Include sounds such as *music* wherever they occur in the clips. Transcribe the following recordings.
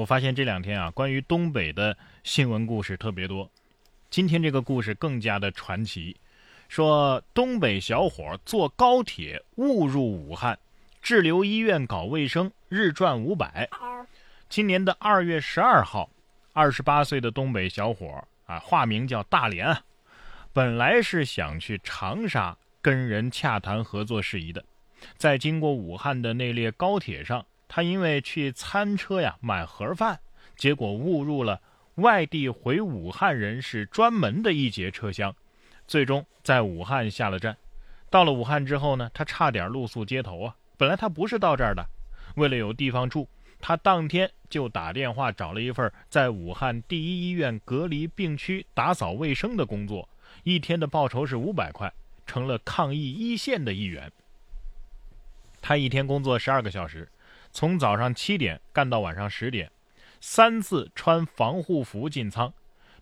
我发现这两天啊，关于东北的新闻故事特别多。今天这个故事更加的传奇，说东北小伙坐高铁误入武汉，滞留医院搞卫生，日赚五百。今年的二月十二号，二十八岁的东北小伙啊，化名叫大连，本来是想去长沙跟人洽谈合作事宜的，在经过武汉的那列高铁上。他因为去餐车呀买盒饭，结果误入了外地回武汉人士专门的一节车厢，最终在武汉下了站。到了武汉之后呢，他差点露宿街头啊！本来他不是到这儿的，为了有地方住，他当天就打电话找了一份在武汉第一医院隔离病区打扫卫生的工作，一天的报酬是五百块，成了抗疫一线的一员。他一天工作十二个小时。从早上七点干到晚上十点，三次穿防护服进舱，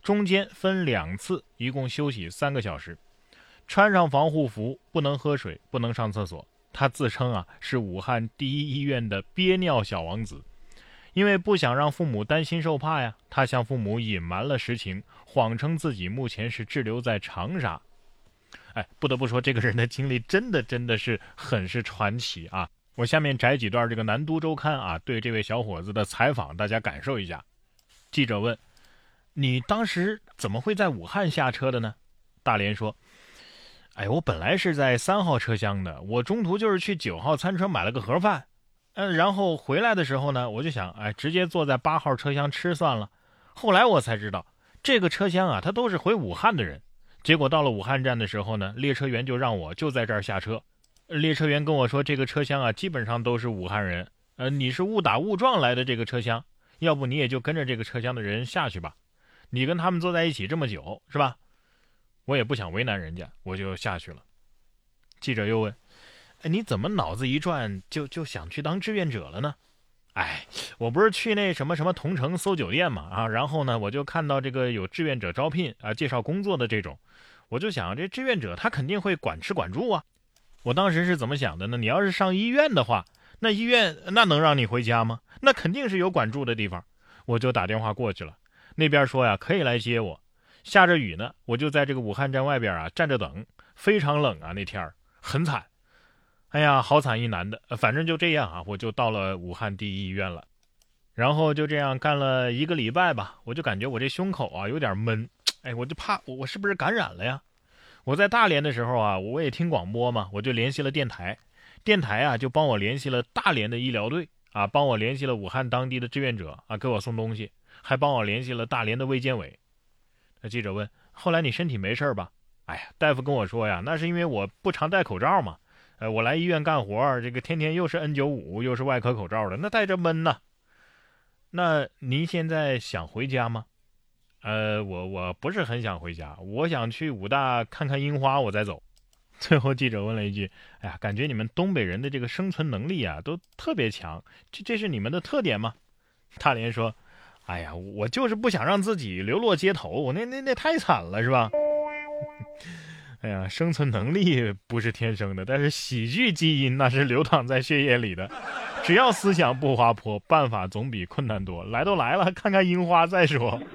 中间分两次，一共休息三个小时。穿上防护服不能喝水，不能上厕所。他自称啊是武汉第一医院的憋尿小王子，因为不想让父母担心受怕呀，他向父母隐瞒了实情，谎称自己目前是滞留在长沙。哎，不得不说，这个人的经历真的真的是很是传奇啊。我下面摘几段这个《南都周刊》啊对这位小伙子的采访，大家感受一下。记者问：“你当时怎么会在武汉下车的呢？”大连说：“哎，我本来是在三号车厢的，我中途就是去九号餐车买了个盒饭，嗯，然后回来的时候呢，我就想，哎，直接坐在八号车厢吃算了。后来我才知道，这个车厢啊，它都是回武汉的人。结果到了武汉站的时候呢，列车员就让我就在这儿下车。”列车员跟我说：“这个车厢啊，基本上都是武汉人。呃，你是误打误撞来的这个车厢，要不你也就跟着这个车厢的人下去吧。你跟他们坐在一起这么久，是吧？我也不想为难人家，我就下去了。”记者又问：“哎，你怎么脑子一转就就想去当志愿者了呢？”哎，我不是去那什么什么同城搜酒店嘛啊，然后呢，我就看到这个有志愿者招聘啊，介绍工作的这种，我就想这志愿者他肯定会管吃管住啊。我当时是怎么想的呢？你要是上医院的话，那医院那能让你回家吗？那肯定是有管住的地方。我就打电话过去了，那边说呀可以来接我。下着雨呢，我就在这个武汉站外边啊站着等，非常冷啊那天儿很惨。哎呀，好惨一男的，反正就这样啊，我就到了武汉第一医院了。然后就这样干了一个礼拜吧，我就感觉我这胸口啊有点闷，哎，我就怕我我是不是感染了呀？我在大连的时候啊，我也听广播嘛，我就联系了电台，电台啊就帮我联系了大连的医疗队啊，帮我联系了武汉当地的志愿者啊，给我送东西，还帮我联系了大连的卫健委。那记者问：“后来你身体没事吧？”哎呀，大夫跟我说呀，那是因为我不常戴口罩嘛。呃，我来医院干活，这个天天又是 N95 又是外科口罩的，那戴着闷呐。那您现在想回家吗？呃，我我不是很想回家，我想去武大看看樱花，我再走。*laughs* 最后记者问了一句：“哎呀，感觉你们东北人的这个生存能力啊，都特别强，这这是你们的特点吗？”大连说：“哎呀，我就是不想让自己流落街头，那那那太惨了，是吧？” *laughs* 哎呀，生存能力不是天生的，但是喜剧基因那是流淌在血液里的。只要思想不滑坡，办法总比困难多。来都来了，看看樱花再说。*laughs*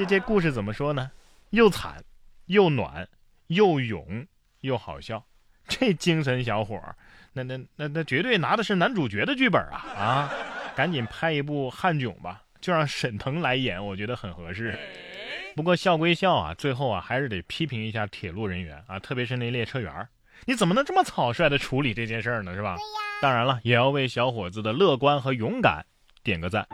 这这故事怎么说呢？又惨，又暖，又勇，又好笑。*laughs* 这精神小伙儿，那那那那绝对拿的是男主角的剧本啊啊！赶紧拍一部汉囧吧，就让沈腾来演，我觉得很合适。不过笑归笑啊，最后啊还是得批评一下铁路人员啊，特别是那列车员，你怎么能这么草率的处理这件事儿呢？是吧？当然了，也要为小伙子的乐观和勇敢点个赞。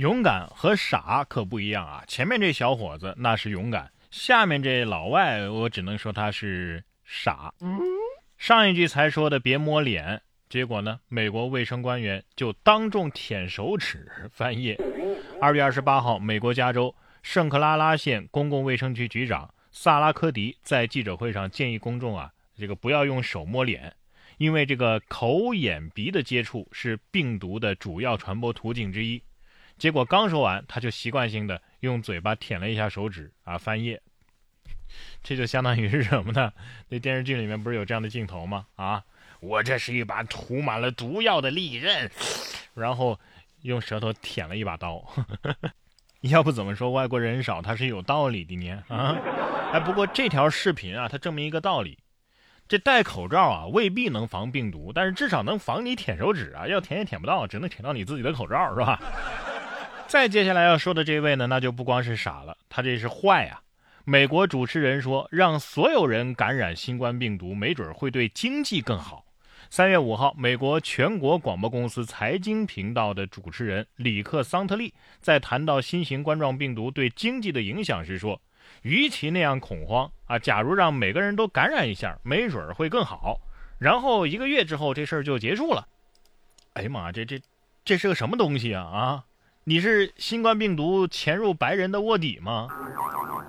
勇敢和傻可不一样啊！前面这小伙子那是勇敢，下面这老外我只能说他是傻。上一句才说的别摸脸，结果呢，美国卫生官员就当众舔手指翻页。二月二十八号，美国加州圣克拉拉县公共卫生局局长萨拉科迪在记者会上建议公众啊，这个不要用手摸脸，因为这个口眼鼻的接触是病毒的主要传播途径之一。结果刚说完，他就习惯性的用嘴巴舔了一下手指啊，翻页。这就相当于是什么呢？那电视剧里面不是有这样的镜头吗？啊，我这是一把涂满了毒药的利刃，然后用舌头舔了一把刀。*laughs* 要不怎么说外国人少，他是有道理的呢？啊，哎，不过这条视频啊，它证明一个道理：这戴口罩啊，未必能防病毒，但是至少能防你舔手指啊。要舔也舔不到，只能舔到你自己的口罩，是吧？再接下来要说的这位呢，那就不光是傻了，他这是坏啊！美国主持人说，让所有人感染新冠病毒，没准会对经济更好。三月五号，美国全国广播公司财经频道的主持人里克桑特利在谈到新型冠状病毒对经济的影响时说：“与其那样恐慌啊，假如让每个人都感染一下，没准会更好。然后一个月之后，这事儿就结束了。”哎呀妈，这这这是个什么东西啊啊！你是新冠病毒潜入白人的卧底吗？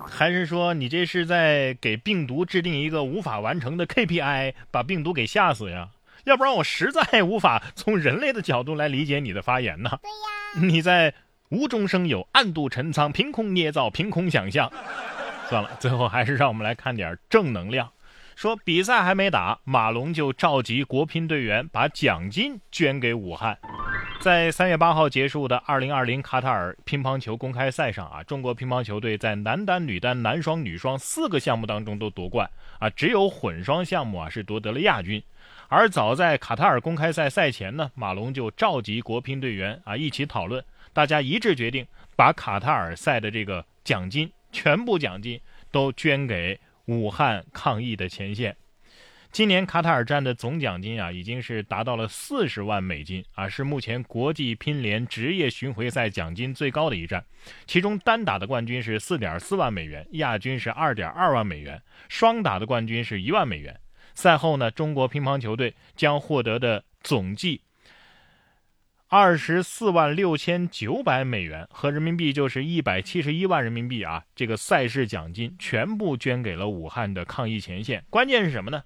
还是说你这是在给病毒制定一个无法完成的 KPI，把病毒给吓死呀？要不然我实在无法从人类的角度来理解你的发言呢。对呀，你在无中生有、暗度陈仓、凭空捏造、凭空想象。算了，最后还是让我们来看点正能量。说比赛还没打，马龙就召集国乒队员把奖金捐给武汉。在三月八号结束的二零二零卡塔尔乒乓球公开赛上啊，中国乒乓球队在男单、女单、男双、女双四个项目当中都夺冠啊，只有混双项目啊是夺得了亚军。而早在卡塔尔公开赛赛前呢，马龙就召集国乒队员啊一起讨论，大家一致决定把卡塔尔赛的这个奖金全部奖金都捐给武汉抗疫的前线。今年卡塔尔站的总奖金啊已经是达到了四十万美金啊，是目前国际乒联职业巡回赛奖金最高的一站。其中单打的冠军是四点四万美元，亚军是二点二万美元，双打的冠军是一万美元。赛后呢，中国乒乓球队将获得的总计二十四万六千九百美元，合人民币就是一百七十一万人民币啊！这个赛事奖金全部捐给了武汉的抗疫前线。关键是什么呢？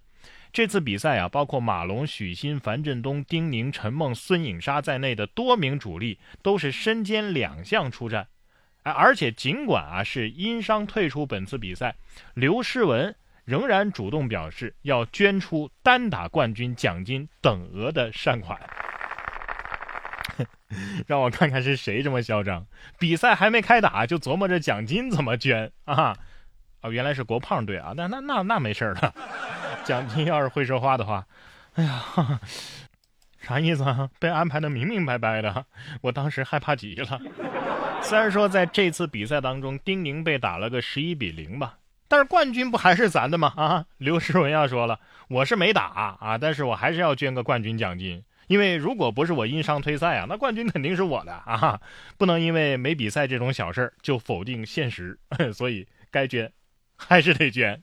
这次比赛啊，包括马龙、许昕、樊振东、丁宁、陈梦、孙颖莎在内的多名主力都是身兼两项出战。哎，而且尽管啊是因伤退出本次比赛，刘诗雯。仍然主动表示要捐出单打冠军奖金等额的善款，*laughs* 让我看看是谁这么嚣张。比赛还没开打就琢磨着奖金怎么捐啊？啊，原来是国胖队啊！那那那那没事了。奖金要是会说话的话，哎呀，啥意思啊？被安排的明明白白的，我当时害怕极了。虽然说在这次比赛当中，丁宁被打了个十一比零吧。但是冠军不还是咱的吗？啊，刘诗雯要说了，我是没打啊，但是我还是要捐个冠军奖金，因为如果不是我因伤退赛啊，那冠军肯定是我的啊，不能因为没比赛这种小事就否定现实，*laughs* 所以该捐还是得捐。